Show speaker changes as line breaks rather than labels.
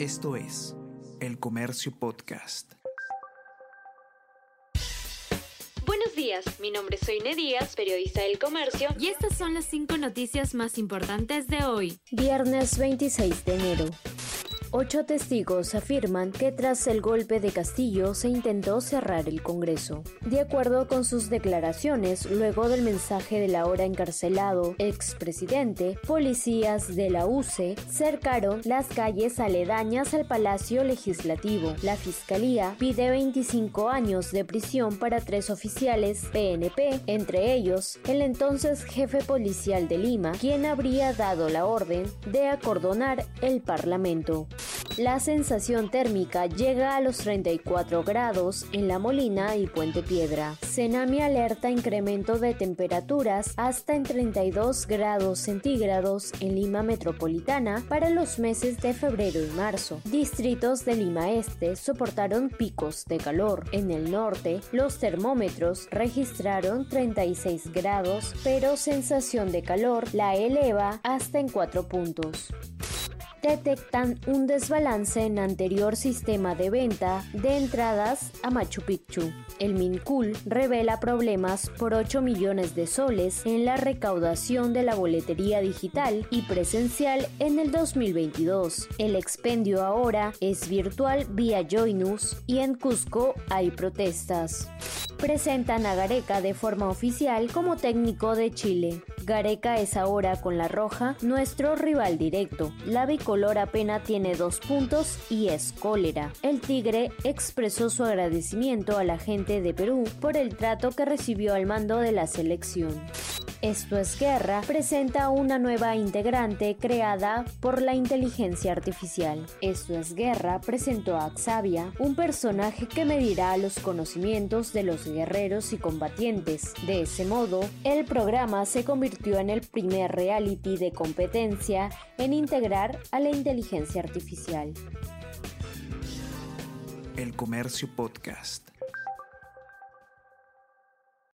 Esto es El Comercio Podcast.
Buenos días, mi nombre es Soine Díaz, periodista del comercio,
y estas son las cinco noticias más importantes de hoy.
Viernes 26 de enero. Ocho testigos afirman que tras el golpe de Castillo se intentó cerrar el Congreso. De acuerdo con sus declaraciones, luego del mensaje del ahora encarcelado expresidente, policías de la UCE cercaron las calles aledañas al Palacio Legislativo. La Fiscalía pide 25 años de prisión para tres oficiales PNP, entre ellos el entonces jefe policial de Lima, quien habría dado la orden de acordonar el Parlamento. La sensación térmica llega a los 34 grados en La Molina y Puente Piedra. Senami alerta incremento de temperaturas hasta en 32 grados centígrados en Lima Metropolitana para los meses de febrero y marzo. Distritos de Lima Este soportaron picos de calor. En el norte, los termómetros registraron 36 grados, pero sensación de calor la eleva hasta en 4 puntos detectan un desbalance en anterior sistema de venta de entradas a Machu Picchu. El Mincul revela problemas por 8 millones de soles en la recaudación de la boletería digital y presencial en el 2022. El expendio ahora es virtual vía Joinus y en Cusco hay protestas presentan a Gareca de forma oficial como técnico de Chile. Gareca es ahora con la roja nuestro rival directo. La bicolor apenas tiene dos puntos y es cólera. El Tigre expresó su agradecimiento a la gente de Perú por el trato que recibió al mando de la selección. Esto es Guerra presenta una nueva integrante creada por la inteligencia artificial. Esto es Guerra presentó a Xavia, un personaje que medirá los conocimientos de los guerreros y combatientes. De ese modo, el programa se convirtió en el primer reality de competencia en integrar a la inteligencia artificial.
El Comercio Podcast.